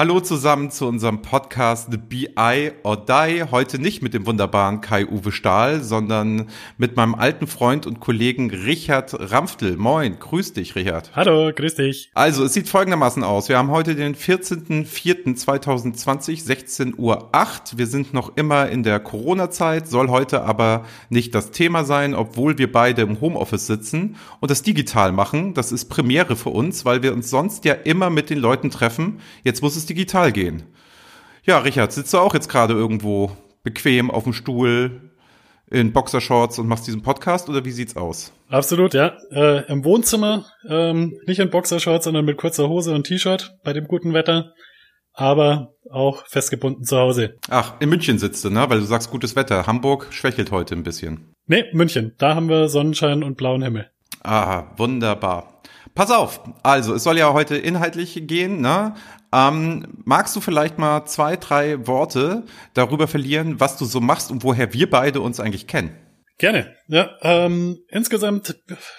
Hallo zusammen zu unserem Podcast The BI or Die. Heute nicht mit dem wunderbaren Kai-Uwe Stahl, sondern mit meinem alten Freund und Kollegen Richard Ramftel. Moin, grüß dich, Richard. Hallo, grüß dich. Also, es sieht folgendermaßen aus. Wir haben heute den 14.04.2020, 16.08 Uhr. Wir sind noch immer in der Corona-Zeit, soll heute aber nicht das Thema sein, obwohl wir beide im Homeoffice sitzen und das digital machen. Das ist Premiere für uns, weil wir uns sonst ja immer mit den Leuten treffen. Jetzt muss es digital gehen. Ja, Richard, sitzt du auch jetzt gerade irgendwo bequem auf dem Stuhl in Boxershorts und machst diesen Podcast oder wie sieht's aus? Absolut, ja. Äh, Im Wohnzimmer, ähm, nicht in Boxershorts, sondern mit kurzer Hose und T-Shirt bei dem guten Wetter, aber auch festgebunden zu Hause. Ach, in München sitzt du, ne? Weil du sagst gutes Wetter. Hamburg schwächelt heute ein bisschen. Nee, München. Da haben wir Sonnenschein und blauen Himmel. Ah, wunderbar. Pass auf, also es soll ja heute inhaltlich gehen, ne? Ähm, magst du vielleicht mal zwei, drei Worte darüber verlieren, was du so machst und woher wir beide uns eigentlich kennen? Gerne. Ja, ähm, insgesamt,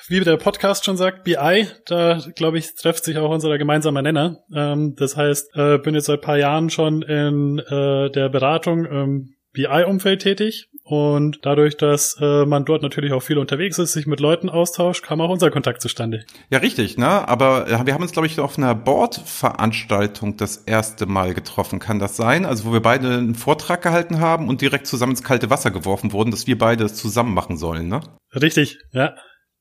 wie der Podcast schon sagt, BI, da glaube ich, trifft sich auch unser gemeinsamer Nenner. Ähm, das heißt, äh, bin jetzt seit paar Jahren schon in äh, der Beratung im BI-Umfeld tätig und dadurch, dass äh, man dort natürlich auch viel unterwegs ist, sich mit Leuten austauscht, kam auch unser Kontakt zustande. Ja, richtig, ne? Aber äh, wir haben uns, glaube ich, auf einer Board-Veranstaltung das erste Mal getroffen. Kann das sein? Also, wo wir beide einen Vortrag gehalten haben und direkt zusammen ins kalte Wasser geworfen wurden, dass wir beide es zusammen machen sollen, ne? Richtig, ja.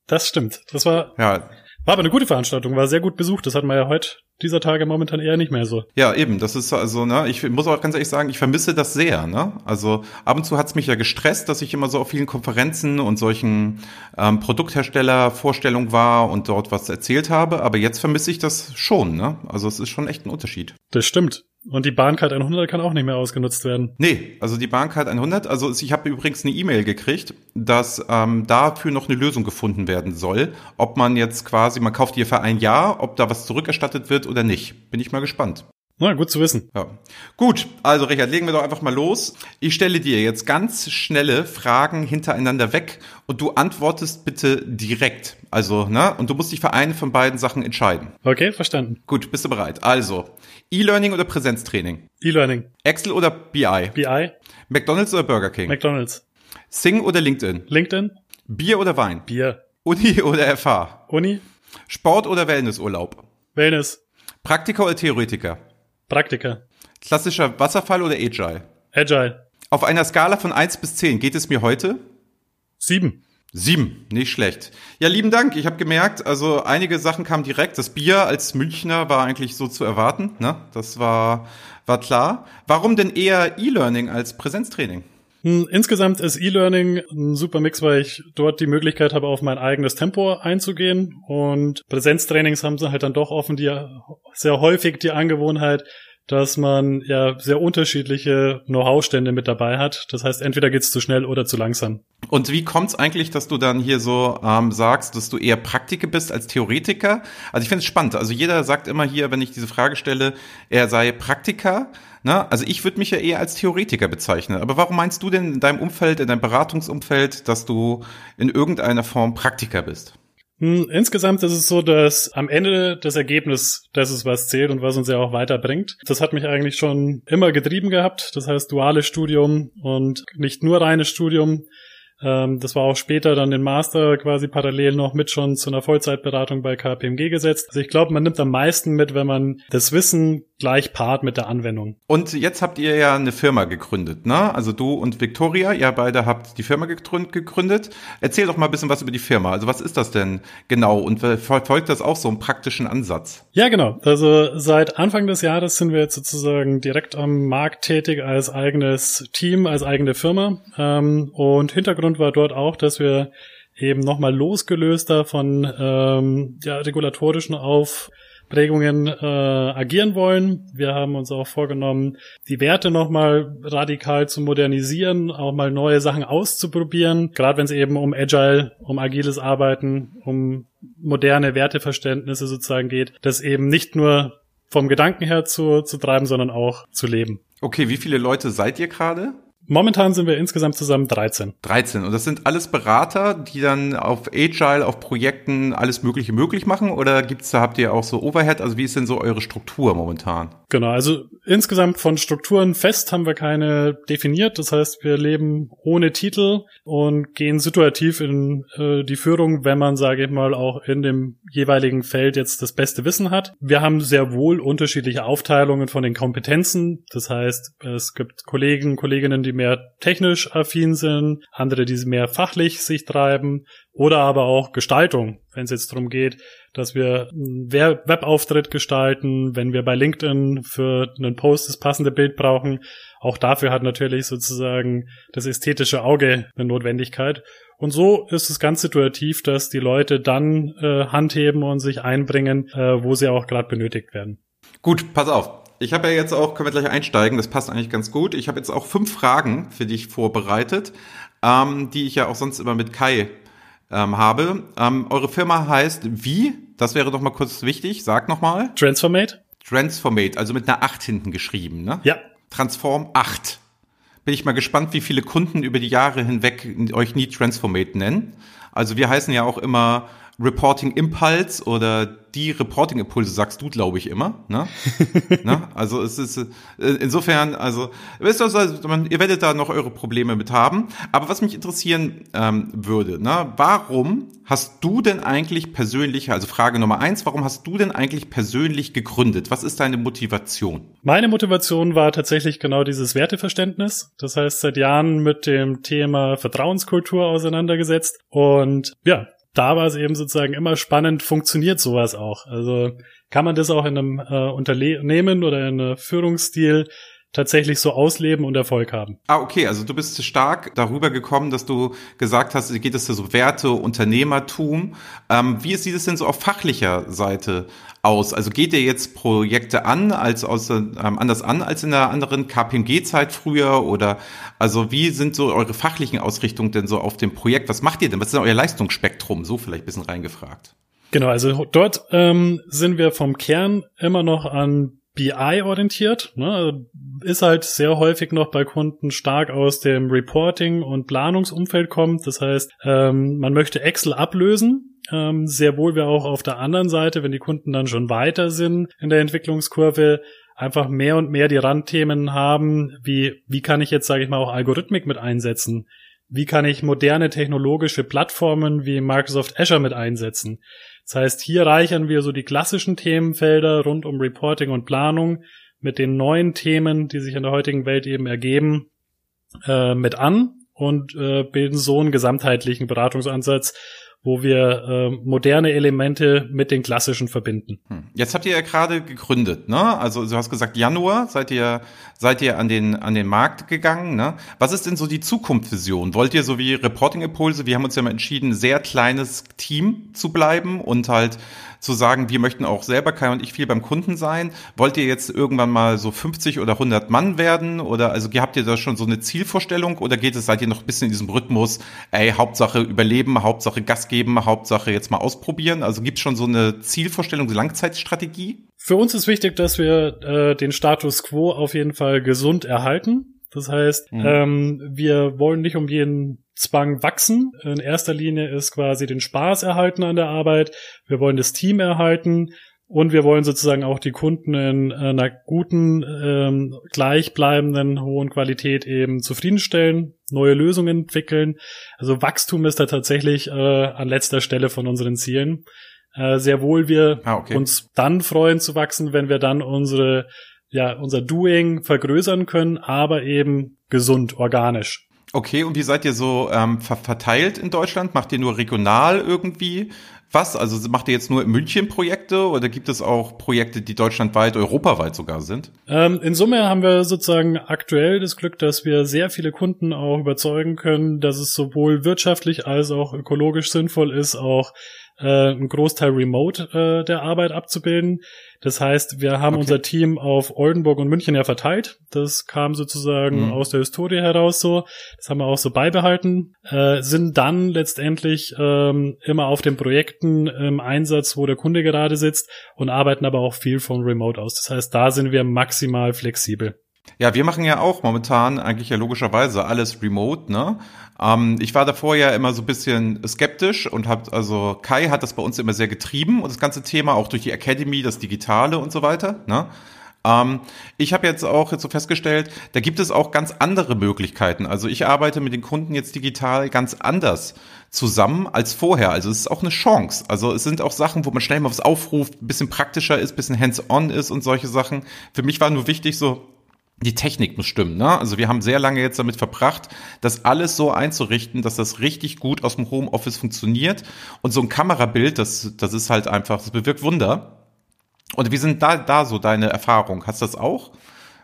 Das stimmt. Das war, ja. war aber eine gute Veranstaltung, war sehr gut besucht. Das hatten wir ja heute dieser Tage momentan eher nicht mehr so. Ja, eben. Das ist also, ne, ich muss auch ganz ehrlich sagen, ich vermisse das sehr, ne? Also ab und zu hat's mich ja gestresst, dass ich immer so auf vielen Konferenzen und solchen ähm, Produkthersteller-Vorstellungen war und dort was erzählt habe, aber jetzt vermisse ich das schon, ne? Also es ist schon echt ein Unterschied. Das stimmt. Und die Bahncard 100 kann auch nicht mehr ausgenutzt werden. Nee, also die Bahncard 100, also ich habe übrigens eine E-Mail gekriegt, dass ähm, dafür noch eine Lösung gefunden werden soll. Ob man jetzt quasi, man kauft die für ein Jahr, ob da was zurückerstattet wird oder nicht. Bin ich mal gespannt. Na, gut zu wissen. Ja. Gut, also Richard, legen wir doch einfach mal los. Ich stelle dir jetzt ganz schnelle Fragen hintereinander weg und du antwortest bitte direkt. Also, ne? Und du musst dich für eine von beiden Sachen entscheiden. Okay, verstanden. Gut, bist du bereit? Also, E-Learning oder Präsenztraining? E-Learning. Excel oder BI? BI. McDonald's oder Burger King? McDonald's. Sing oder LinkedIn? LinkedIn. Bier oder Wein? Bier. Uni oder FH? Uni. Sport oder Wellnessurlaub? Wellness. Praktiker oder Theoretiker? Praktiker. Klassischer Wasserfall oder Agile? Agile. Auf einer Skala von eins bis zehn geht es mir heute? Sieben. Sieben, nicht schlecht. Ja, lieben Dank. Ich habe gemerkt, also einige Sachen kamen direkt. Das Bier als Münchner war eigentlich so zu erwarten. Ne? Das war, war klar. Warum denn eher E-Learning als Präsenztraining? Insgesamt ist E-Learning ein super Mix, weil ich dort die Möglichkeit habe, auf mein eigenes Tempo einzugehen. Und Präsenztrainings haben sie halt dann doch offen die sehr häufig die Angewohnheit, dass man ja sehr unterschiedliche Know-how-Stände mit dabei hat. Das heißt, entweder geht's zu schnell oder zu langsam. Und wie kommt's eigentlich, dass du dann hier so ähm, sagst, dass du eher Praktiker bist als Theoretiker? Also ich finde es spannend. Also jeder sagt immer hier, wenn ich diese Frage stelle, er sei Praktiker. Ne? Also ich würde mich ja eher als Theoretiker bezeichnen. Aber warum meinst du denn in deinem Umfeld, in deinem Beratungsumfeld, dass du in irgendeiner Form Praktiker bist? Hm, insgesamt ist es so, dass am Ende das Ergebnis das ist, was zählt und was uns ja auch weiterbringt. Das hat mich eigentlich schon immer getrieben gehabt. Das heißt, duales Studium und nicht nur reines Studium. Ähm, das war auch später dann den Master quasi parallel noch mit schon zu einer Vollzeitberatung bei KPMG gesetzt. Also ich glaube, man nimmt am meisten mit, wenn man das Wissen gleich paart mit der Anwendung. Und jetzt habt ihr ja eine Firma gegründet, ne? Also du und Victoria, ihr beide habt die Firma gegründet. Erzähl doch mal ein bisschen was über die Firma. Also was ist das denn genau und verfolgt das auch so einen praktischen Ansatz? Ja, genau. Also seit Anfang des Jahres sind wir jetzt sozusagen direkt am Markt tätig als eigenes Team, als eigene Firma. Ähm, und Hintergrund war dort auch, dass wir eben nochmal losgelöster von ähm, ja, regulatorischen auf Prägungen äh, agieren wollen. Wir haben uns auch vorgenommen, die Werte nochmal radikal zu modernisieren, auch mal neue Sachen auszuprobieren, gerade wenn es eben um Agile, um agiles Arbeiten, um moderne Werteverständnisse sozusagen geht, das eben nicht nur vom Gedanken her zu, zu treiben, sondern auch zu leben. Okay, wie viele Leute seid ihr gerade? Momentan sind wir insgesamt zusammen 13. 13. Und das sind alles Berater, die dann auf Agile, auf Projekten alles Mögliche möglich machen? Oder gibt's da, habt ihr auch so Overhead? Also wie ist denn so eure Struktur momentan? Genau, also insgesamt von Strukturen fest haben wir keine definiert. Das heißt, wir leben ohne Titel und gehen situativ in äh, die Führung, wenn man, sage ich mal, auch in dem jeweiligen Feld jetzt das beste Wissen hat. Wir haben sehr wohl unterschiedliche Aufteilungen von den Kompetenzen. Das heißt, es gibt Kollegen, Kolleginnen, die mehr technisch affin sind, andere, die mehr fachlich sich treiben oder aber auch Gestaltung, wenn es jetzt darum geht, dass wir einen Webauftritt gestalten, wenn wir bei LinkedIn für einen Post das passende Bild brauchen. Auch dafür hat natürlich sozusagen das ästhetische Auge eine Notwendigkeit. Und so ist es ganz situativ, dass die Leute dann äh, handheben und sich einbringen, äh, wo sie auch gerade benötigt werden. Gut, pass auf. Ich habe ja jetzt auch, können wir gleich einsteigen, das passt eigentlich ganz gut. Ich habe jetzt auch fünf Fragen für dich vorbereitet, ähm, die ich ja auch sonst immer mit Kai ähm, habe. Ähm, eure Firma heißt wie? Das wäre doch mal kurz wichtig. Sag noch mal. Transformate. Transformate, also mit einer 8 hinten geschrieben, ne? Ja. Transform 8 bin ich mal gespannt, wie viele Kunden über die Jahre hinweg euch nie Transformate nennen. Also wir heißen ja auch immer Reporting Impulse oder die Reporting Impulse sagst du, glaube ich, immer. Ne? ne? Also es ist äh, insofern, also wisst ihr, also, ihr werdet da noch eure Probleme mit haben. Aber was mich interessieren ähm, würde, ne? warum hast du denn eigentlich persönlich, also Frage Nummer eins, warum hast du denn eigentlich persönlich gegründet? Was ist deine Motivation? Meine Motivation war tatsächlich genau dieses Werteverständnis. Das heißt, seit Jahren mit dem Thema Vertrauenskultur auseinandergesetzt. Und ja, da war es eben sozusagen immer spannend, funktioniert sowas auch? Also kann man das auch in einem äh, Unternehmen oder in einem Führungsstil tatsächlich so ausleben und Erfolg haben. Ah, okay, also du bist stark darüber gekommen, dass du gesagt hast, geht es ja so Werte, Unternehmertum. Ähm, wie sieht es denn so auf fachlicher Seite aus? Also geht ihr jetzt Projekte an, als aus, ähm, anders an als in der anderen KPMG-Zeit früher? Oder also wie sind so eure fachlichen Ausrichtungen denn so auf dem Projekt? Was macht ihr denn? Was ist denn euer Leistungsspektrum? So vielleicht ein bisschen reingefragt. Genau, also dort ähm, sind wir vom Kern immer noch an BI-orientiert, ne? Ist halt sehr häufig noch bei Kunden stark aus dem Reporting- und Planungsumfeld kommt. Das heißt, ähm, man möchte Excel ablösen. Ähm, sehr wohl wir auch auf der anderen Seite, wenn die Kunden dann schon weiter sind in der Entwicklungskurve, einfach mehr und mehr die Randthemen haben, wie wie kann ich jetzt, sage ich mal, auch Algorithmik mit einsetzen? Wie kann ich moderne technologische Plattformen wie Microsoft Azure mit einsetzen? Das heißt, hier reichern wir so die klassischen Themenfelder rund um Reporting und Planung mit den neuen Themen, die sich in der heutigen Welt eben ergeben, äh, mit an und äh, bilden so einen gesamtheitlichen Beratungsansatz, wo wir äh, moderne Elemente mit den klassischen verbinden. Hm. Jetzt habt ihr ja gerade gegründet, ne? Also du hast gesagt Januar seid ihr seid ihr an den an den Markt gegangen, ne? Was ist denn so die Zukunftsvision? Wollt ihr so wie Reporting Impulse, wir haben uns ja mal entschieden, sehr kleines Team zu bleiben und halt zu sagen, wir möchten auch selber, Kai und ich, viel beim Kunden sein. Wollt ihr jetzt irgendwann mal so 50 oder 100 Mann werden? Oder also habt ihr da schon so eine Zielvorstellung? Oder geht es, seid ihr noch ein bisschen in diesem Rhythmus, ey, Hauptsache überleben, Hauptsache Gas geben, Hauptsache jetzt mal ausprobieren? Also gibt es schon so eine Zielvorstellung, Langzeitstrategie? Für uns ist wichtig, dass wir äh, den Status quo auf jeden Fall gesund erhalten. Das heißt, mhm. ähm, wir wollen nicht um jeden Zwang wachsen. In erster Linie ist quasi den Spaß erhalten an der Arbeit. Wir wollen das Team erhalten und wir wollen sozusagen auch die Kunden in einer guten, ähm, gleichbleibenden, hohen Qualität eben zufriedenstellen, neue Lösungen entwickeln. Also Wachstum ist da tatsächlich äh, an letzter Stelle von unseren Zielen. Äh, sehr wohl wir ah, okay. uns dann freuen zu wachsen, wenn wir dann unsere ja, unser Doing vergrößern können, aber eben gesund, organisch. Okay, und wie seid ihr so ähm, verteilt in Deutschland? Macht ihr nur regional irgendwie was? Also macht ihr jetzt nur in München Projekte oder gibt es auch Projekte, die deutschlandweit, europaweit sogar sind? Ähm, in Summe haben wir sozusagen aktuell das Glück, dass wir sehr viele Kunden auch überzeugen können, dass es sowohl wirtschaftlich als auch ökologisch sinnvoll ist, auch äh, einen Großteil remote äh, der Arbeit abzubilden. Das heißt, wir haben okay. unser Team auf Oldenburg und München ja verteilt. Das kam sozusagen mhm. aus der Historie heraus so. Das haben wir auch so beibehalten. Äh, sind dann letztendlich ähm, immer auf den Projekten im Einsatz, wo der Kunde gerade sitzt und arbeiten aber auch viel von Remote aus. Das heißt, da sind wir maximal flexibel. Ja, wir machen ja auch momentan eigentlich ja logischerweise alles remote, ne? Ähm, ich war davor ja immer so ein bisschen skeptisch und hab, also Kai hat das bei uns immer sehr getrieben und das ganze Thema auch durch die Academy, das Digitale und so weiter, ne? Ähm, ich habe jetzt auch jetzt so festgestellt, da gibt es auch ganz andere Möglichkeiten. Also ich arbeite mit den Kunden jetzt digital ganz anders zusammen als vorher. Also es ist auch eine Chance. Also es sind auch Sachen, wo man schnell mal was aufruft, ein bisschen praktischer ist, ein bisschen hands-on ist und solche Sachen. Für mich war nur wichtig so, die Technik muss stimmen. Ne? Also wir haben sehr lange jetzt damit verbracht, das alles so einzurichten, dass das richtig gut aus dem Homeoffice funktioniert. Und so ein Kamerabild, das, das ist halt einfach, das bewirkt Wunder. Und wie sind da, da so deine Erfahrungen? Hast du das auch?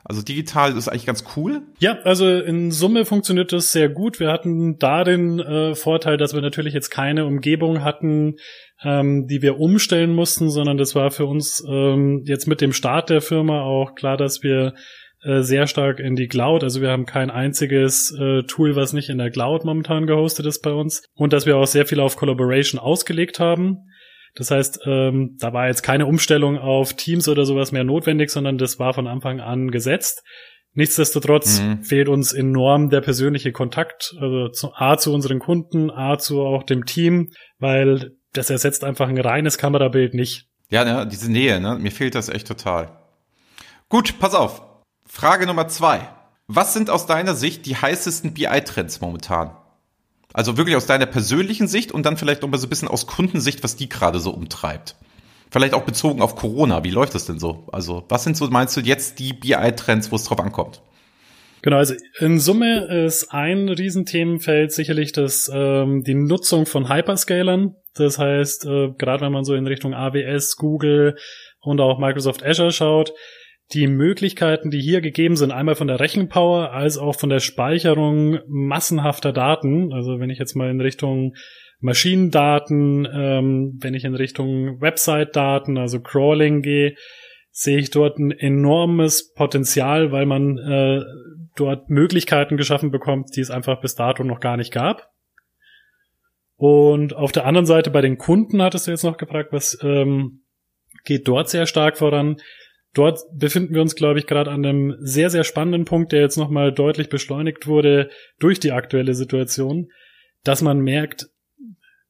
Also digital ist eigentlich ganz cool. Ja, also in Summe funktioniert das sehr gut. Wir hatten da den äh, Vorteil, dass wir natürlich jetzt keine Umgebung hatten, ähm, die wir umstellen mussten, sondern das war für uns ähm, jetzt mit dem Start der Firma auch klar, dass wir äh, sehr stark in die Cloud. Also wir haben kein einziges äh, Tool, was nicht in der Cloud momentan gehostet ist bei uns. Und dass wir auch sehr viel auf Collaboration ausgelegt haben. Das heißt, ähm, da war jetzt keine Umstellung auf Teams oder sowas mehr notwendig, sondern das war von Anfang an gesetzt. Nichtsdestotrotz mhm. fehlt uns enorm der persönliche Kontakt, also zu, A zu unseren Kunden, A zu auch dem Team, weil das ersetzt einfach ein reines Kamerabild nicht. Ja, ne, diese Nähe, ne? Mir fehlt das echt total. Gut, pass auf. Frage Nummer zwei. Was sind aus deiner Sicht die heißesten BI-Trends momentan? Also wirklich aus deiner persönlichen Sicht und dann vielleicht noch mal so ein bisschen aus Kundensicht, was die gerade so umtreibt. Vielleicht auch bezogen auf Corona. Wie läuft das denn so? Also was sind so, meinst du, jetzt die BI-Trends, wo es drauf ankommt? Genau, also in Summe ist ein Riesenthemenfeld sicherlich das, ähm, die Nutzung von Hyperscalern. Das heißt, äh, gerade wenn man so in Richtung AWS, Google und auch Microsoft Azure schaut, die Möglichkeiten, die hier gegeben sind, einmal von der Rechenpower als auch von der Speicherung massenhafter Daten. Also wenn ich jetzt mal in Richtung Maschinendaten, ähm, wenn ich in Richtung Website-Daten, also Crawling gehe, sehe ich dort ein enormes Potenzial, weil man äh, dort Möglichkeiten geschaffen bekommt, die es einfach bis dato noch gar nicht gab. Und auf der anderen Seite bei den Kunden hattest du jetzt noch gefragt, was ähm, geht dort sehr stark voran? Dort befinden wir uns, glaube ich, gerade an einem sehr, sehr spannenden Punkt, der jetzt nochmal deutlich beschleunigt wurde durch die aktuelle Situation, dass man merkt,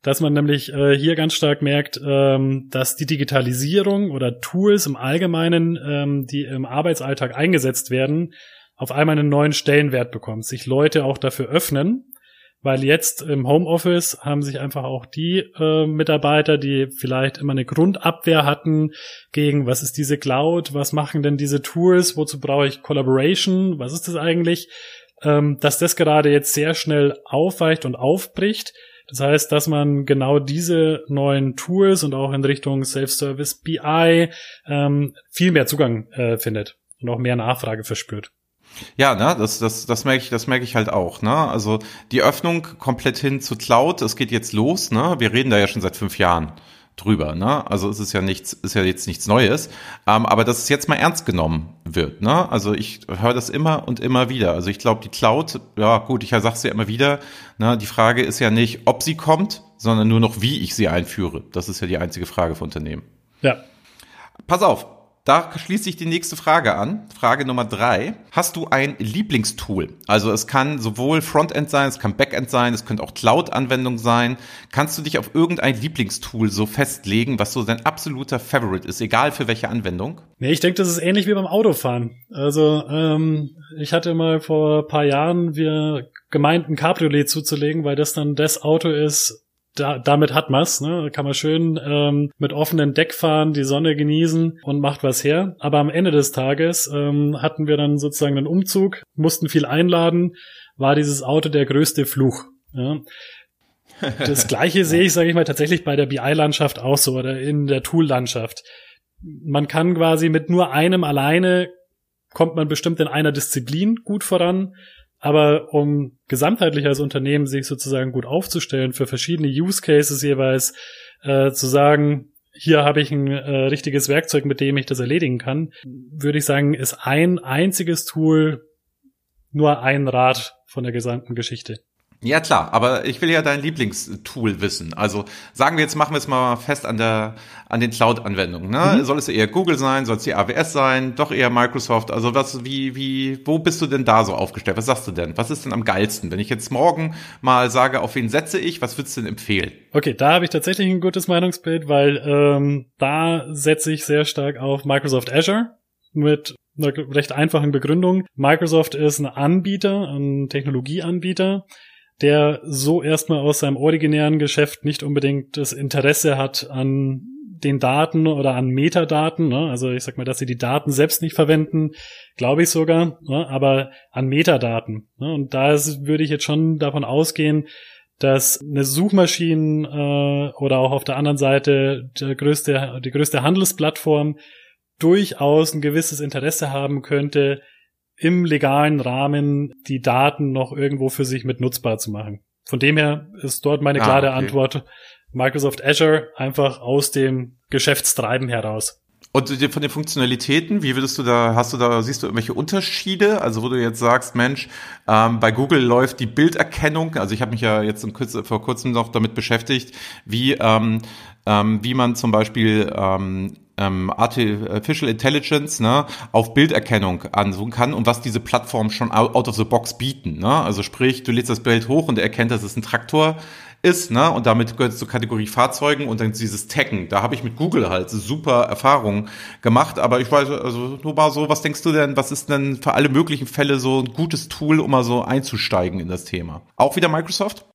dass man nämlich äh, hier ganz stark merkt, ähm, dass die Digitalisierung oder Tools im Allgemeinen, ähm, die im Arbeitsalltag eingesetzt werden, auf einmal einen neuen Stellenwert bekommt, sich Leute auch dafür öffnen weil jetzt im Homeoffice haben sich einfach auch die äh, Mitarbeiter, die vielleicht immer eine Grundabwehr hatten gegen, was ist diese Cloud, was machen denn diese Tools, wozu brauche ich Collaboration, was ist das eigentlich, ähm, dass das gerade jetzt sehr schnell aufweicht und aufbricht. Das heißt, dass man genau diese neuen Tools und auch in Richtung Self-Service BI ähm, viel mehr Zugang äh, findet und auch mehr Nachfrage verspürt. Ja, ne, das, das, das merke ich, das merke ich halt auch, ne. Also die Öffnung komplett hin zu Cloud, es geht jetzt los, ne. Wir reden da ja schon seit fünf Jahren drüber, ne? Also es ist ja nichts, ist ja jetzt nichts Neues, ähm, aber dass es jetzt mal ernst genommen wird, ne? Also ich höre das immer und immer wieder. Also ich glaube, die Cloud, ja gut, ich sag's ja immer wieder, ne? Die Frage ist ja nicht, ob sie kommt, sondern nur noch, wie ich sie einführe. Das ist ja die einzige Frage für Unternehmen. Ja. Pass auf, da schließt sich die nächste Frage an. Frage Nummer drei. Hast du ein Lieblingstool? Also es kann sowohl Frontend sein, es kann Backend sein, es könnte auch Cloud-Anwendung sein. Kannst du dich auf irgendein Lieblingstool so festlegen, was so dein absoluter Favorite ist, egal für welche Anwendung? Nee, ich denke, das ist ähnlich wie beim Autofahren. Also ähm, ich hatte mal vor paar Jahren wir gemeint, ein Cabriolet zuzulegen, weil das dann das Auto ist, da, damit hat man's, ne? Kann man schön ähm, mit offenen Deck fahren, die Sonne genießen und macht was her. Aber am Ende des Tages ähm, hatten wir dann sozusagen einen Umzug, mussten viel einladen, war dieses Auto der größte Fluch. Ja? Das gleiche sehe ich, sage ich mal, tatsächlich bei der BI-Landschaft auch so oder in der Tool-Landschaft. Man kann quasi mit nur einem alleine kommt man bestimmt in einer Disziplin gut voran, aber um gesamtheitlich als Unternehmen sich sozusagen gut aufzustellen für verschiedene Use Cases jeweils, äh, zu sagen, hier habe ich ein äh, richtiges Werkzeug, mit dem ich das erledigen kann, würde ich sagen, ist ein einziges Tool nur ein Rad von der gesamten Geschichte. Ja, klar, aber ich will ja dein Lieblingstool wissen. Also sagen wir jetzt, machen wir es mal fest an der an den Cloud-Anwendungen. Ne? Mhm. Soll es eher Google sein, soll es die AWS sein, doch eher Microsoft? Also was, wie, wie, wo bist du denn da so aufgestellt? Was sagst du denn? Was ist denn am geilsten? Wenn ich jetzt morgen mal sage, auf wen setze ich, was würdest du denn empfehlen? Okay, da habe ich tatsächlich ein gutes Meinungsbild, weil ähm, da setze ich sehr stark auf Microsoft Azure mit einer recht einfachen Begründung. Microsoft ist ein Anbieter, ein Technologieanbieter, der so erstmal aus seinem originären Geschäft nicht unbedingt das Interesse hat an den Daten oder an Metadaten, ne? also ich sag mal, dass sie die Daten selbst nicht verwenden, glaube ich sogar, ne? aber an Metadaten. Ne? Und da würde ich jetzt schon davon ausgehen, dass eine Suchmaschine äh, oder auch auf der anderen Seite der größte, die größte Handelsplattform durchaus ein gewisses Interesse haben könnte, im legalen Rahmen die Daten noch irgendwo für sich mit nutzbar zu machen. Von dem her ist dort meine ah, klare okay. Antwort Microsoft Azure einfach aus dem Geschäftstreiben heraus. Und von den Funktionalitäten, wie würdest du da, hast du da, siehst du irgendwelche Unterschiede? Also wo du jetzt sagst, Mensch, ähm, bei Google läuft die Bilderkennung, also ich habe mich ja jetzt vor kurzem noch damit beschäftigt, wie, ähm, ähm, wie man zum Beispiel ähm, ähm, Artificial Intelligence ne, auf Bilderkennung ansuchen kann und was diese Plattformen schon out of the box bieten. Ne? Also sprich, du lädst das Bild hoch und er erkennt, dass es ein Traktor ist, ne? Und damit gehört es zur Kategorie Fahrzeugen und dann dieses Taggen. Da habe ich mit Google halt super Erfahrungen gemacht. Aber ich weiß, also nur mal so, was denkst du denn, was ist denn für alle möglichen Fälle so ein gutes Tool, um mal so einzusteigen in das Thema? Auch wieder Microsoft?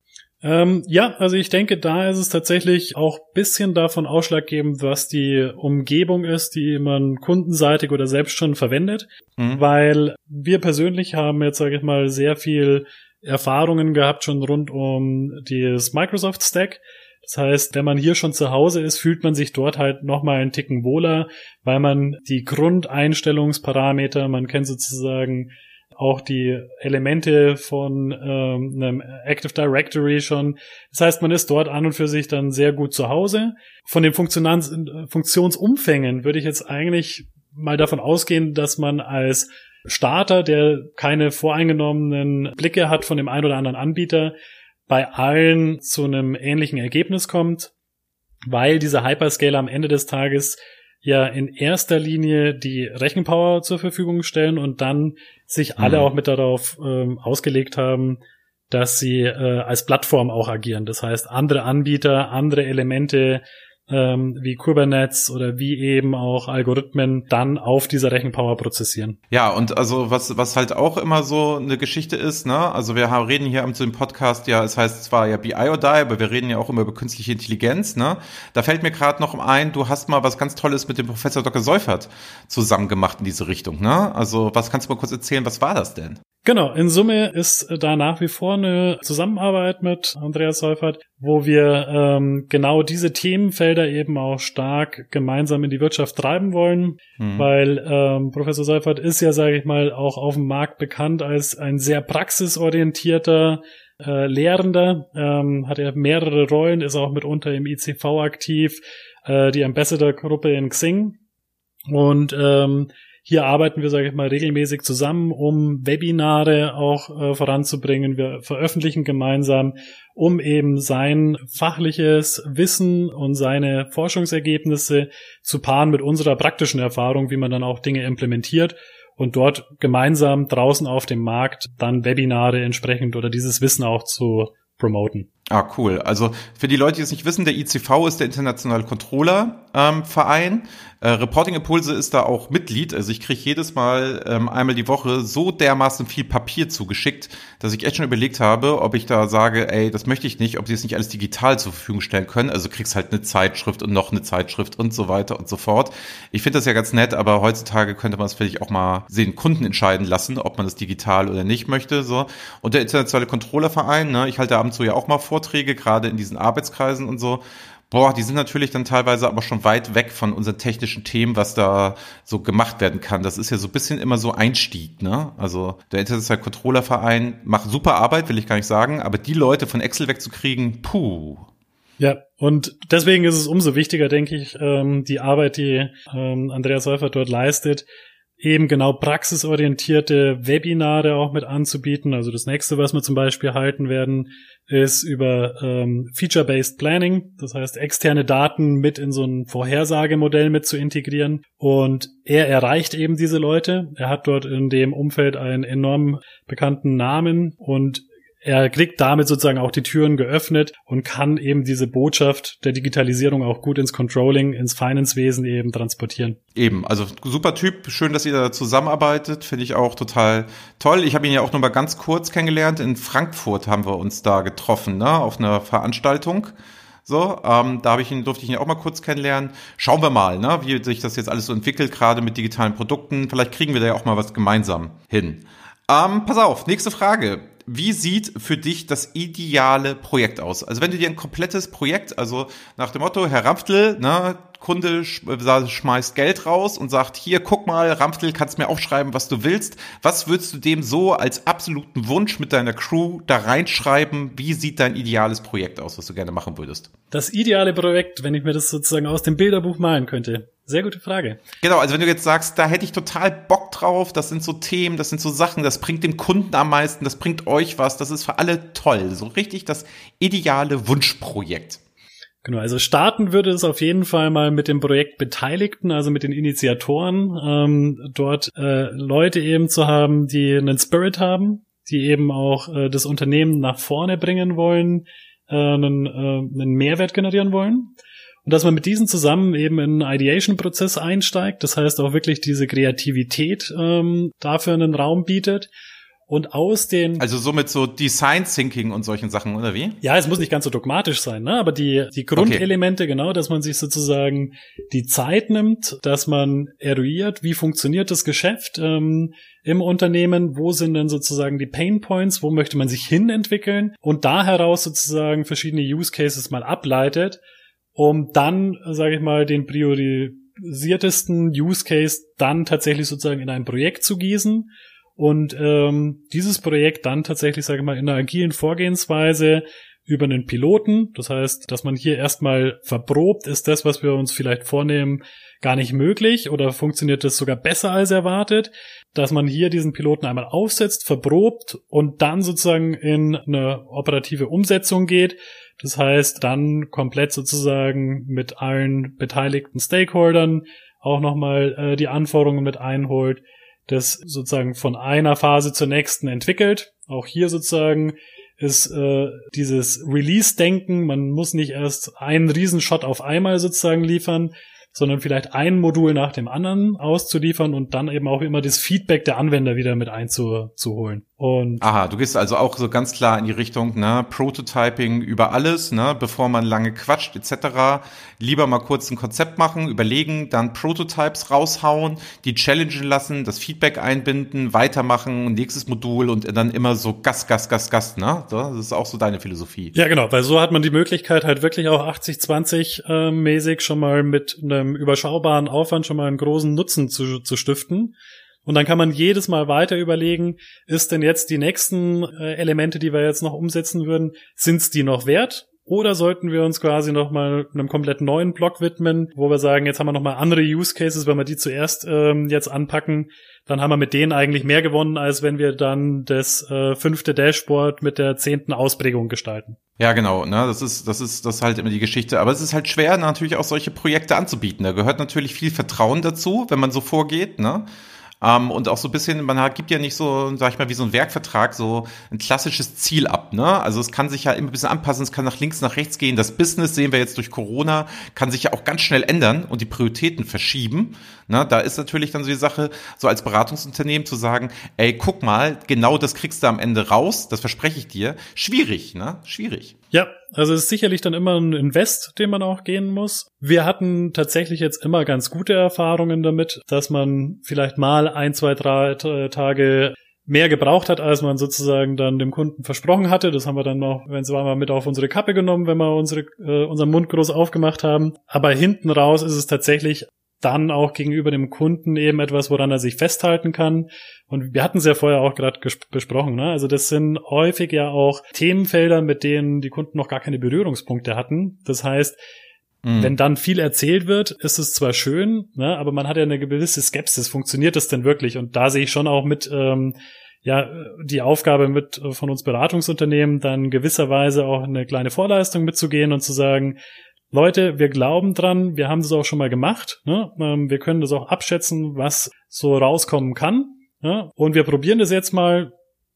Ähm, ja, also ich denke, da ist es tatsächlich auch bisschen davon ausschlaggebend, was die Umgebung ist, die man kundenseitig oder selbst schon verwendet. Mhm. Weil wir persönlich haben jetzt, sage ich mal, sehr viel Erfahrungen gehabt schon rund um das Microsoft Stack. Das heißt, wenn man hier schon zu Hause ist, fühlt man sich dort halt nochmal einen Ticken wohler, weil man die Grundeinstellungsparameter, man kennt sozusagen auch die Elemente von ähm, einem Active Directory schon. Das heißt, man ist dort an und für sich dann sehr gut zu Hause. Von den Funktions Funktionsumfängen würde ich jetzt eigentlich mal davon ausgehen, dass man als Starter, der keine voreingenommenen Blicke hat von dem einen oder anderen Anbieter, bei allen zu einem ähnlichen Ergebnis kommt, weil diese Hyperscaler am Ende des Tages ja in erster Linie die Rechenpower zur Verfügung stellen und dann sich alle mhm. auch mit darauf ähm, ausgelegt haben, dass sie äh, als Plattform auch agieren. Das heißt, andere Anbieter, andere Elemente ähm, wie Kubernetes oder wie eben auch Algorithmen dann auf dieser Rechenpower prozessieren. Ja, und also was, was halt auch immer so eine Geschichte ist, ne, also wir haben, reden hier zu dem Podcast ja, es heißt zwar ja BI or Die, aber wir reden ja auch immer über künstliche Intelligenz, ne? Da fällt mir gerade noch ein, du hast mal was ganz Tolles mit dem Professor Dr. Seufert zusammen gemacht in diese Richtung, ne? Also was kannst du mal kurz erzählen, was war das denn? Genau, in Summe ist da nach wie vor eine Zusammenarbeit mit Andreas Seufert, wo wir ähm, genau diese Themenfelder eben auch stark gemeinsam in die Wirtschaft treiben wollen, mhm. weil ähm, Professor Seufert ist ja, sage ich mal, auch auf dem Markt bekannt als ein sehr praxisorientierter äh, Lehrender, ähm, hat er mehrere Rollen, ist auch mitunter im ICV aktiv, äh, die Ambassador-Gruppe in Xing und ähm, hier arbeiten wir, sage ich mal, regelmäßig zusammen, um Webinare auch äh, voranzubringen. Wir veröffentlichen gemeinsam, um eben sein fachliches Wissen und seine Forschungsergebnisse zu paaren mit unserer praktischen Erfahrung, wie man dann auch Dinge implementiert und dort gemeinsam draußen auf dem Markt dann Webinare entsprechend oder dieses Wissen auch zu promoten. Ah, cool. Also für die Leute, die es nicht wissen, der ICV ist der Internationale Controller ähm, Verein. Äh, Reporting Impulse ist da auch Mitglied. Also ich kriege jedes Mal ähm, einmal die Woche so dermaßen viel Papier zugeschickt, dass ich echt schon überlegt habe, ob ich da sage, ey, das möchte ich nicht, ob sie es nicht alles digital zur Verfügung stellen können. Also kriegst halt eine Zeitschrift und noch eine Zeitschrift und so weiter und so fort. Ich finde das ja ganz nett, aber heutzutage könnte man es vielleicht auch mal sehen, Kunden entscheiden lassen, ob man das digital oder nicht möchte. So. Und der Internationale Controller Verein, ne, ich halte abends so ja auch mal vor Vorträge, gerade in diesen Arbeitskreisen und so. Boah, die sind natürlich dann teilweise aber schon weit weg von unseren technischen Themen, was da so gemacht werden kann. Das ist ja so ein bisschen immer so Einstieg, ne? Also der International Controller Verein macht super Arbeit, will ich gar nicht sagen, aber die Leute von Excel wegzukriegen, puh. Ja, und deswegen ist es umso wichtiger, denke ich, ähm, die Arbeit, die ähm, Andreas Seufert dort leistet, eben genau praxisorientierte Webinare auch mit anzubieten. Also das nächste, was wir zum Beispiel halten werden, ist über ähm, Feature-Based Planning, das heißt externe Daten mit in so ein Vorhersagemodell mit zu integrieren. Und er erreicht eben diese Leute. Er hat dort in dem Umfeld einen enorm bekannten Namen und er kriegt damit sozusagen auch die Türen geöffnet und kann eben diese Botschaft der Digitalisierung auch gut ins Controlling, ins Finance-Wesen eben transportieren. Eben, also super Typ, schön, dass ihr da zusammenarbeitet, finde ich auch total toll. Ich habe ihn ja auch nur mal ganz kurz kennengelernt. In Frankfurt haben wir uns da getroffen, ne, auf einer Veranstaltung. So, ähm, da habe ich ihn, durfte ich ihn auch mal kurz kennenlernen. Schauen wir mal, ne, wie sich das jetzt alles so entwickelt, gerade mit digitalen Produkten. Vielleicht kriegen wir da ja auch mal was gemeinsam hin. Ähm, pass auf, nächste Frage wie sieht für dich das ideale Projekt aus? Also wenn du dir ein komplettes Projekt, also nach dem Motto, Herr Rampftl, ne, Kunde schmeißt Geld raus und sagt, hier, guck mal, Rampftl, kannst mir aufschreiben, was du willst. Was würdest du dem so als absoluten Wunsch mit deiner Crew da reinschreiben? Wie sieht dein ideales Projekt aus, was du gerne machen würdest? Das ideale Projekt, wenn ich mir das sozusagen aus dem Bilderbuch malen könnte. Sehr gute Frage. Genau, also wenn du jetzt sagst, da hätte ich total Bock drauf, das sind so Themen, das sind so Sachen, das bringt dem Kunden am meisten, das bringt euch was, das ist für alle toll. So richtig das ideale Wunschprojekt. Genau, also starten würde es auf jeden Fall mal mit dem Projekt Beteiligten, also mit den Initiatoren, ähm, dort äh, Leute eben zu haben, die einen Spirit haben, die eben auch äh, das Unternehmen nach vorne bringen wollen, äh, einen, äh, einen Mehrwert generieren wollen. Und dass man mit diesen zusammen eben in einen Ideation-Prozess einsteigt, das heißt auch wirklich diese Kreativität ähm, dafür einen Raum bietet. Und aus den. Also somit so Design Thinking und solchen Sachen, oder wie? Ja, es muss nicht ganz so dogmatisch sein, ne? Aber die, die Grundelemente, okay. genau, dass man sich sozusagen die Zeit nimmt, dass man eruiert, wie funktioniert das Geschäft ähm, im Unternehmen, wo sind denn sozusagen die Pain Points, wo möchte man sich hin entwickeln und da heraus sozusagen verschiedene Use Cases mal ableitet um dann, sage ich mal, den priorisiertesten Use Case dann tatsächlich sozusagen in ein Projekt zu gießen und ähm, dieses Projekt dann tatsächlich, sage ich mal, in einer agilen Vorgehensweise über einen Piloten, das heißt, dass man hier erstmal verprobt, ist das, was wir uns vielleicht vornehmen, gar nicht möglich oder funktioniert das sogar besser als erwartet, dass man hier diesen Piloten einmal aufsetzt, verprobt und dann sozusagen in eine operative Umsetzung geht, das heißt, dann komplett sozusagen mit allen beteiligten Stakeholdern auch nochmal äh, die Anforderungen mit einholt, das sozusagen von einer Phase zur nächsten entwickelt. Auch hier sozusagen ist äh, dieses Release-Denken, man muss nicht erst einen Riesenshot auf einmal sozusagen liefern, sondern vielleicht ein Modul nach dem anderen auszuliefern und dann eben auch immer das Feedback der Anwender wieder mit einzuholen. Und Aha, du gehst also auch so ganz klar in die Richtung, ne, Prototyping über alles, ne, bevor man lange quatscht etc. Lieber mal kurz ein Konzept machen, überlegen, dann Prototypes raushauen, die challengen lassen, das Feedback einbinden, weitermachen, nächstes Modul und dann immer so Gas, Gas, Gas, Gas, ne? Das ist auch so deine Philosophie. Ja, genau, weil so hat man die Möglichkeit halt wirklich auch 80-20 äh, mäßig schon mal mit einem überschaubaren Aufwand schon mal einen großen Nutzen zu, zu stiften. Und dann kann man jedes Mal weiter überlegen, ist denn jetzt die nächsten äh, Elemente, die wir jetzt noch umsetzen würden, sind's die noch wert? Oder sollten wir uns quasi nochmal einem komplett neuen Block widmen, wo wir sagen, jetzt haben wir nochmal andere Use Cases, wenn wir die zuerst ähm, jetzt anpacken, dann haben wir mit denen eigentlich mehr gewonnen, als wenn wir dann das äh, fünfte Dashboard mit der zehnten Ausprägung gestalten. Ja, genau. Ne? Das ist, das ist, das ist halt immer die Geschichte. Aber es ist halt schwer, natürlich auch solche Projekte anzubieten. Da gehört natürlich viel Vertrauen dazu, wenn man so vorgeht. Ne? Ähm, und auch so ein bisschen, man hat, gibt ja nicht so, sag ich mal, wie so ein Werkvertrag so ein klassisches Ziel ab. Ne? Also es kann sich ja immer ein bisschen anpassen, es kann nach links, nach rechts gehen. Das Business, sehen wir jetzt durch Corona, kann sich ja auch ganz schnell ändern und die Prioritäten verschieben. Ne? Da ist natürlich dann so die Sache, so als Beratungsunternehmen zu sagen, ey, guck mal, genau das kriegst du am Ende raus, das verspreche ich dir. Schwierig, ne? Schwierig. Ja, also es ist sicherlich dann immer ein Invest, den man auch gehen muss. Wir hatten tatsächlich jetzt immer ganz gute Erfahrungen damit, dass man vielleicht mal ein, zwei, drei Tage mehr gebraucht hat, als man sozusagen dann dem Kunden versprochen hatte. Das haben wir dann noch, wenn es war, mal mit auf unsere Kappe genommen, wenn wir unsere, äh, unseren Mund groß aufgemacht haben. Aber hinten raus ist es tatsächlich dann auch gegenüber dem Kunden eben etwas, woran er sich festhalten kann. Und wir hatten es ja vorher auch gerade besprochen. Ne? Also das sind häufig ja auch Themenfelder, mit denen die Kunden noch gar keine Berührungspunkte hatten. Das heißt, Mhm. Wenn dann viel erzählt wird, ist es zwar schön, ne, aber man hat ja eine gewisse Skepsis. Funktioniert das denn wirklich? Und da sehe ich schon auch mit, ähm, ja, die Aufgabe mit äh, von uns Beratungsunternehmen, dann gewisserweise auch eine kleine Vorleistung mitzugehen und zu sagen, Leute, wir glauben dran, wir haben das auch schon mal gemacht, ne? Ähm, wir können das auch abschätzen, was so rauskommen kann. Ne? Und wir probieren das jetzt mal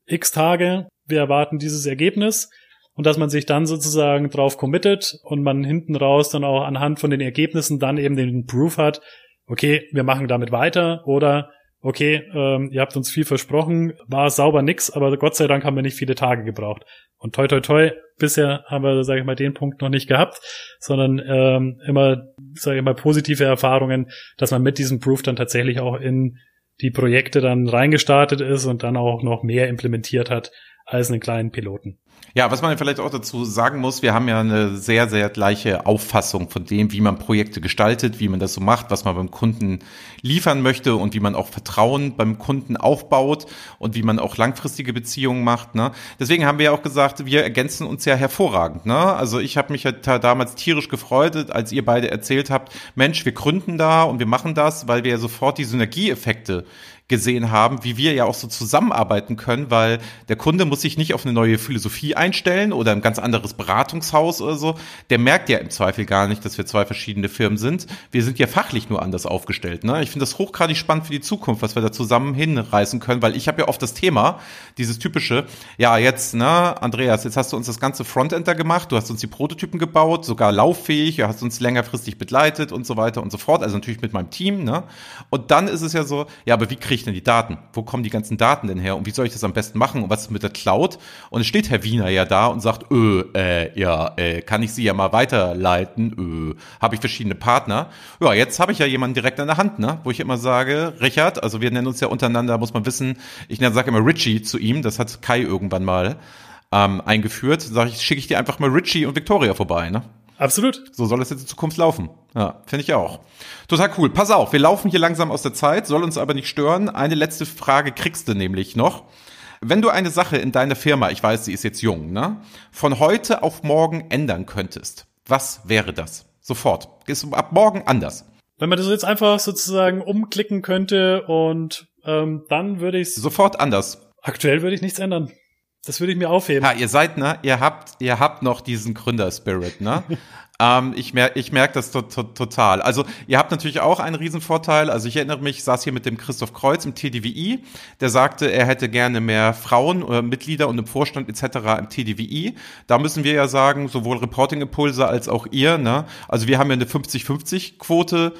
x Tage, wir erwarten dieses Ergebnis und dass man sich dann sozusagen drauf committet und man hinten raus dann auch anhand von den Ergebnissen dann eben den Proof hat, okay, wir machen damit weiter oder okay, ähm, ihr habt uns viel versprochen, war sauber nix, aber Gott sei Dank haben wir nicht viele Tage gebraucht. Und toi toi toi, bisher haben wir, sage ich mal, den Punkt noch nicht gehabt, sondern ähm, immer, sage ich mal, positive Erfahrungen, dass man mit diesem Proof dann tatsächlich auch in die Projekte dann reingestartet ist und dann auch noch mehr implementiert hat als einen kleinen Piloten. Ja, was man vielleicht auch dazu sagen muss, wir haben ja eine sehr, sehr gleiche Auffassung von dem, wie man Projekte gestaltet, wie man das so macht, was man beim Kunden liefern möchte und wie man auch Vertrauen beim Kunden aufbaut und wie man auch langfristige Beziehungen macht. Ne? Deswegen haben wir ja auch gesagt, wir ergänzen uns ja hervorragend. Ne? Also ich habe mich ja damals tierisch gefreut, als ihr beide erzählt habt, Mensch, wir gründen da und wir machen das, weil wir ja sofort die Synergieeffekte gesehen haben, wie wir ja auch so zusammenarbeiten können, weil der Kunde muss sich nicht auf eine neue Philosophie einstellen oder ein ganz anderes Beratungshaus oder so. Der merkt ja im Zweifel gar nicht, dass wir zwei verschiedene Firmen sind. Wir sind ja fachlich nur anders aufgestellt. Ne? Ich finde das hochgradig spannend für die Zukunft, was wir da zusammen hinreißen können, weil ich habe ja oft das Thema, dieses typische, ja jetzt, ne, Andreas, jetzt hast du uns das ganze Frontend da gemacht, du hast uns die Prototypen gebaut, sogar lauffähig, du hast uns längerfristig begleitet und so weiter und so fort, also natürlich mit meinem Team, ne? Und dann ist es ja so, ja, aber wie kriege ich denn die Daten? Wo kommen die ganzen Daten denn her? Und wie soll ich das am besten machen? Und was ist mit der Cloud? Und es steht Herr Wiener ja da und sagt, öh, äh, ja, äh, kann ich Sie ja mal weiterleiten? Öh, habe ich verschiedene Partner? Ja, jetzt habe ich ja jemanden direkt an der Hand, ne? Wo ich immer sage, Richard, also wir nennen uns ja untereinander, muss man wissen, ich sage immer Richie zu ihm, das hat Kai irgendwann mal ähm, eingeführt. Sage ich, schicke ich dir einfach mal Richie und Victoria vorbei, ne? Absolut. So soll es jetzt in Zukunft laufen. Ja, finde ich auch. Total cool. Pass auf, wir laufen hier langsam aus der Zeit, soll uns aber nicht stören. Eine letzte Frage kriegst du nämlich noch. Wenn du eine Sache in deiner Firma, ich weiß, sie ist jetzt jung, ne, von heute auf morgen ändern könntest, was wäre das? Sofort. Ist ab morgen anders. Wenn man das jetzt einfach sozusagen umklicken könnte und ähm, dann würde ich sofort anders. Aktuell würde ich nichts ändern. Das würde ich mir aufheben. Ja, ihr seid, ne, ihr habt, ihr habt noch diesen Gründerspirit, ne? ähm, ich merke ich merk das to to total. Also ihr habt natürlich auch einen Riesenvorteil. Also ich erinnere mich, ich saß hier mit dem Christoph Kreuz im TDWI, der sagte, er hätte gerne mehr Frauen oder Mitglieder und im Vorstand etc. im TDWI. Da müssen wir ja sagen, sowohl Reporting-Impulse als auch ihr, ne? Also wir haben ja eine 50-50-Quote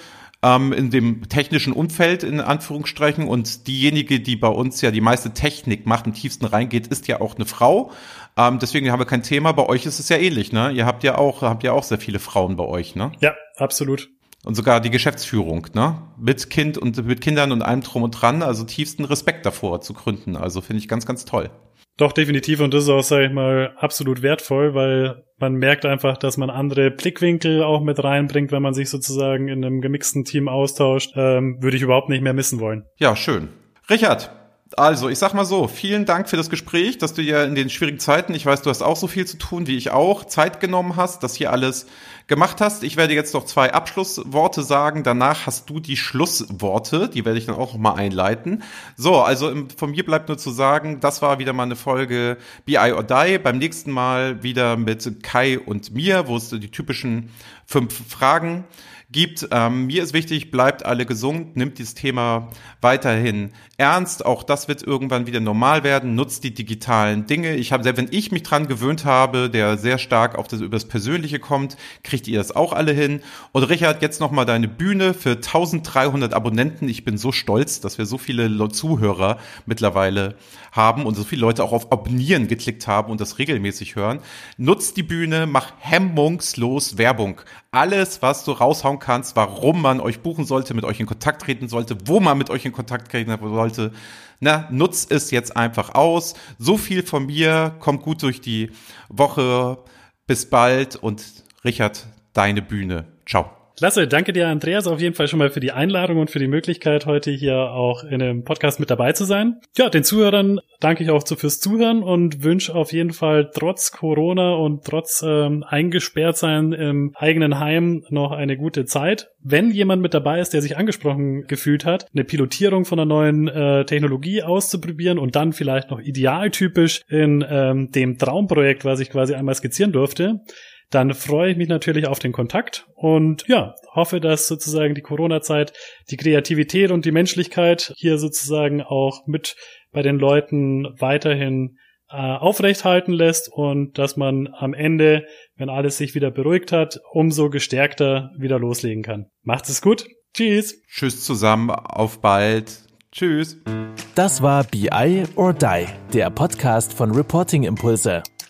ähm, in dem technischen Umfeld in Anführungsstrichen und diejenige, die bei uns ja die meiste Technik macht, im tiefsten reingeht, ist ja auch eine Frau. Ähm, deswegen haben wir kein Thema. Bei euch ist es ja ähnlich, ne? Ihr habt ja auch, habt ja auch sehr viele Frauen bei euch, ne? Ja, absolut. Und sogar die Geschäftsführung, ne? Mit Kind und mit Kindern und allem drum und dran. Also tiefsten Respekt davor zu gründen. Also finde ich ganz, ganz toll. Doch, definitiv. Und das ist auch, sage ich mal, absolut wertvoll, weil man merkt einfach, dass man andere Blickwinkel auch mit reinbringt, wenn man sich sozusagen in einem gemixten Team austauscht. Ähm, würde ich überhaupt nicht mehr missen wollen. Ja, schön. Richard, also, ich sag mal so, vielen Dank für das Gespräch, dass du ja in den schwierigen Zeiten, ich weiß, du hast auch so viel zu tun wie ich auch, Zeit genommen hast, das hier alles gemacht hast. Ich werde jetzt noch zwei Abschlussworte sagen. Danach hast du die Schlussworte. Die werde ich dann auch noch mal einleiten. So, also von mir bleibt nur zu sagen, das war wieder mal eine Folge BI or Die. Beim nächsten Mal wieder mit Kai und mir, wo es die typischen fünf Fragen gibt. Ähm, mir ist wichtig, bleibt alle gesund, nimmt dieses Thema weiterhin ernst. Auch das wird irgendwann wieder normal werden. Nutzt die digitalen Dinge. Ich habe, selbst wenn ich mich dran gewöhnt habe, der sehr stark auf das über das Persönliche kommt, kriegt ihr das auch alle hin. Und Richard, jetzt noch mal deine Bühne für 1300 Abonnenten. Ich bin so stolz, dass wir so viele Zuhörer mittlerweile haben und so viele Leute auch auf Abonnieren geklickt haben und das regelmäßig hören. Nutzt die Bühne, mach hemmungslos Werbung. Alles, was du raushauen kannst, warum man euch buchen sollte, mit euch in Kontakt treten sollte, wo man mit euch in Kontakt treten sollte. Na, nutzt es jetzt einfach aus. So viel von mir. Kommt gut durch die Woche. Bis bald und Richard, deine Bühne. Ciao. Klasse, danke dir, Andreas, auf jeden Fall schon mal für die Einladung und für die Möglichkeit, heute hier auch in einem Podcast mit dabei zu sein. Ja, den Zuhörern danke ich auch fürs Zuhören und wünsche auf jeden Fall trotz Corona und trotz ähm, eingesperrt sein im eigenen Heim noch eine gute Zeit. Wenn jemand mit dabei ist, der sich angesprochen gefühlt hat, eine Pilotierung von einer neuen äh, Technologie auszuprobieren und dann vielleicht noch idealtypisch in ähm, dem Traumprojekt, was ich quasi einmal skizzieren durfte, dann freue ich mich natürlich auf den Kontakt und ja, hoffe, dass sozusagen die Corona-Zeit die Kreativität und die Menschlichkeit hier sozusagen auch mit bei den Leuten weiterhin äh, aufrechthalten lässt und dass man am Ende, wenn alles sich wieder beruhigt hat, umso gestärkter wieder loslegen kann. Macht es gut. Tschüss. Tschüss zusammen. Auf bald. Tschüss. Das war BI or Die, der Podcast von Reporting Impulse.